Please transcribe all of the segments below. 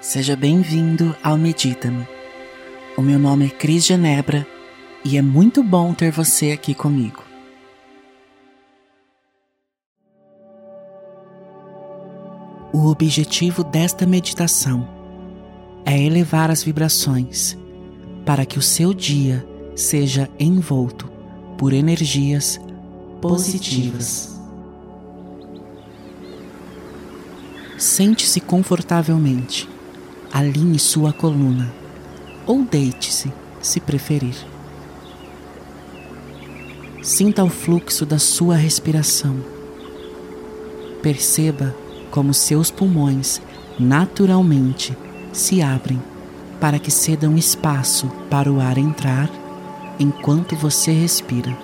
Seja bem-vindo ao Medita-me. O meu nome é Cris Genebra e é muito bom ter você aqui comigo. O objetivo desta meditação é elevar as vibrações para que o seu dia seja envolto por energias positivas. Sente-se confortavelmente, alinhe sua coluna ou deite-se, se preferir. Sinta o fluxo da sua respiração. Perceba como seus pulmões naturalmente se abrem para que cedam espaço para o ar entrar enquanto você respira.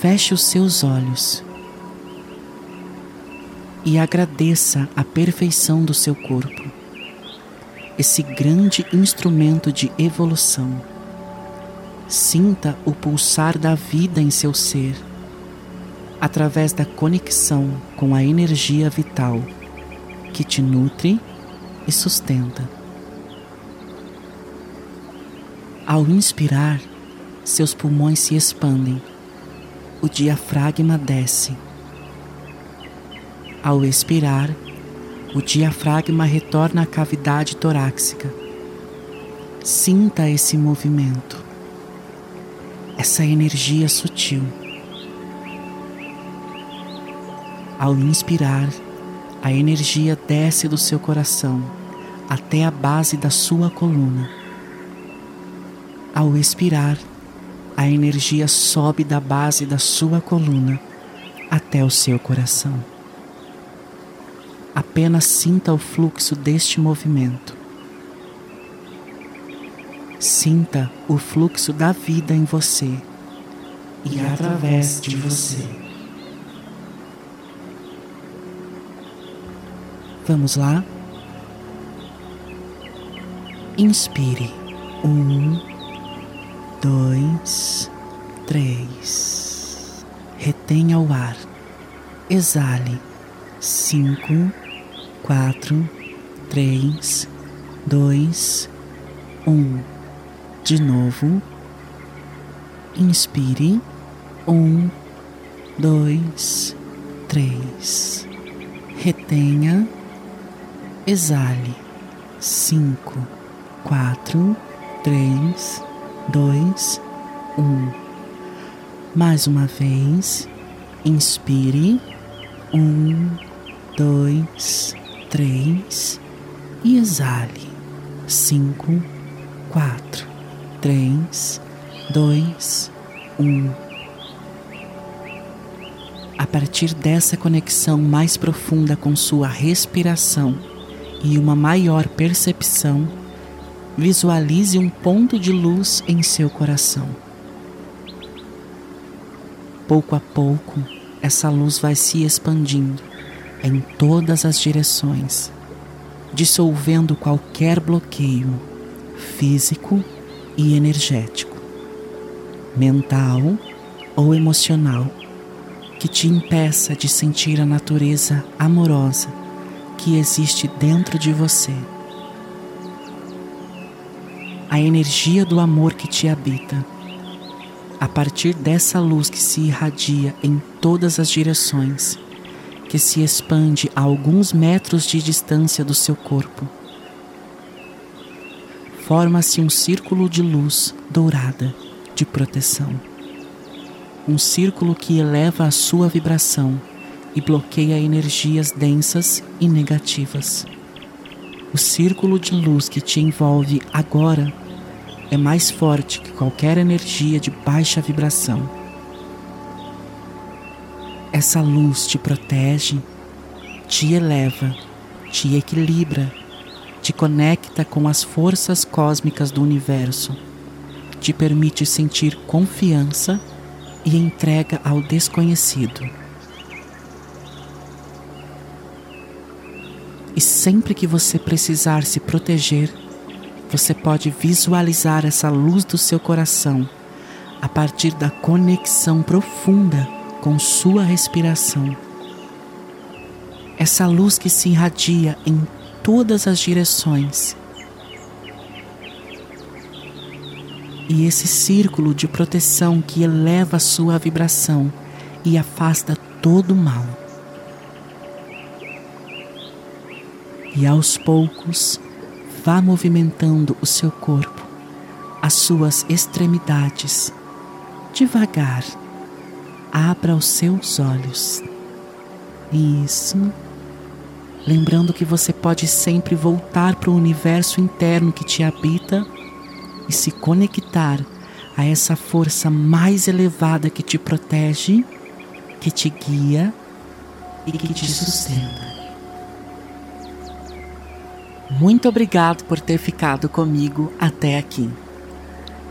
Feche os seus olhos e agradeça a perfeição do seu corpo, esse grande instrumento de evolução. Sinta o pulsar da vida em seu ser, através da conexão com a energia vital que te nutre e sustenta. Ao inspirar, seus pulmões se expandem, o diafragma desce. Ao expirar, o diafragma retorna à cavidade torácica. Sinta esse movimento, essa energia sutil. Ao inspirar, a energia desce do seu coração até a base da sua coluna. Ao expirar, a energia sobe da base da sua coluna até o seu coração. Apenas sinta o fluxo deste movimento. Sinta o fluxo da vida em você e através de você. Vamos lá? Inspire. Um, dois, três. Retenha o ar. Exale. Cinco, quatro, três, dois, um. De novo. Inspire. Um, dois, três. Retenha. Exale. Cinco, quatro, três, dois, um. Mais uma vez. Inspire. Um, dois, três. E exale. Cinco, quatro, três, dois, um. A partir dessa conexão mais profunda com sua respiração e uma maior percepção, visualize um ponto de luz em seu coração. Pouco a pouco, essa luz vai se expandindo em todas as direções, dissolvendo qualquer bloqueio físico e energético, mental ou emocional que te impeça de sentir a natureza amorosa que existe dentro de você. A energia do amor que te habita. A partir dessa luz que se irradia em todas as direções, que se expande a alguns metros de distância do seu corpo, forma-se um círculo de luz dourada de proteção. Um círculo que eleva a sua vibração e bloqueia energias densas e negativas. O círculo de luz que te envolve agora é mais forte que qualquer energia de baixa vibração. Essa luz te protege, te eleva, te equilibra, te conecta com as forças cósmicas do universo, te permite sentir confiança e entrega ao desconhecido. E sempre que você precisar se proteger, você pode visualizar essa luz do seu coração a partir da conexão profunda com sua respiração. essa luz que se irradia em todas as direções. E esse círculo de proteção que eleva sua vibração e afasta todo o mal. E aos poucos, vá movimentando o seu corpo, as suas extremidades. Devagar, abra os seus olhos. Isso. Lembrando que você pode sempre voltar para o universo interno que te habita e se conectar a essa força mais elevada que te protege, que te guia e que te sustenta. Muito obrigado por ter ficado comigo até aqui.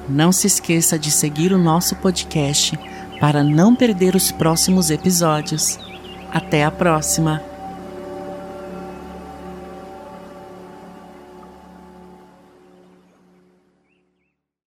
Não se esqueça de seguir o nosso podcast para não perder os próximos episódios. Até a próxima!